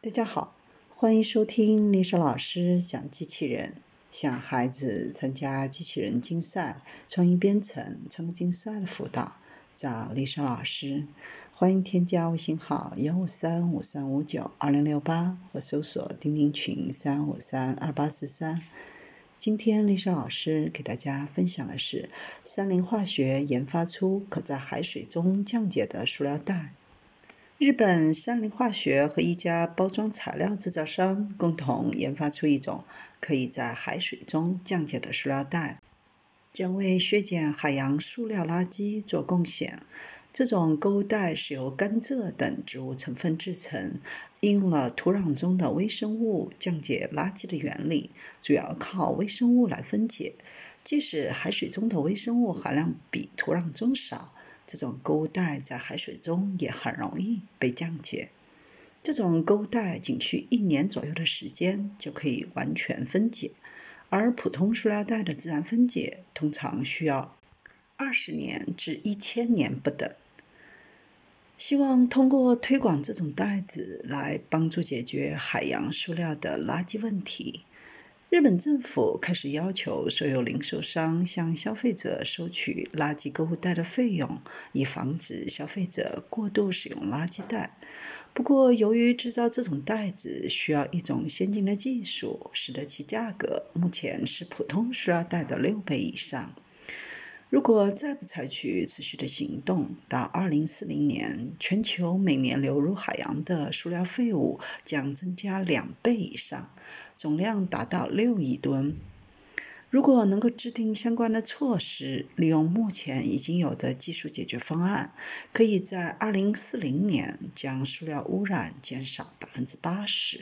大家好，欢迎收听丽莎老师讲机器人。想孩子参加机器人竞赛、创意编程、创客竞赛的辅导，找丽莎老师。欢迎添加微信号幺五三五三五九二零六八，或搜索钉钉群三五三二八四三。今天丽莎老师给大家分享的是三菱化学研发出可在海水中降解的塑料袋。日本三菱化学和一家包装材料制造商共同研发出一种可以在海水中降解的塑料袋，将为削减海洋塑料垃圾做贡献。这种购物袋是由甘蔗等植物成分制成，应用了土壤中的微生物降解垃圾的原理，主要靠微生物来分解。即使海水中的微生物含量比土壤中少，这种购物袋在海水中也很容易被降解。这种购物袋仅需一年左右的时间就可以完全分解，而普通塑料袋的自然分解通常需要二十年至一千年不等。希望通过推广这种袋子来帮助解决海洋塑料的垃圾问题。日本政府开始要求所有零售商向消费者收取垃圾购物袋的费用，以防止消费者过度使用垃圾袋。不过，由于制造这种袋子需要一种先进的技术，使得其价格目前是普通塑料袋的六倍以上。如果再不采取持续的行动，到二零四零年，全球每年流入海洋的塑料废物将增加两倍以上，总量达到六亿吨。如果能够制定相关的措施，利用目前已经有的技术解决方案，可以在二零四零年将塑料污染减少百分之八十。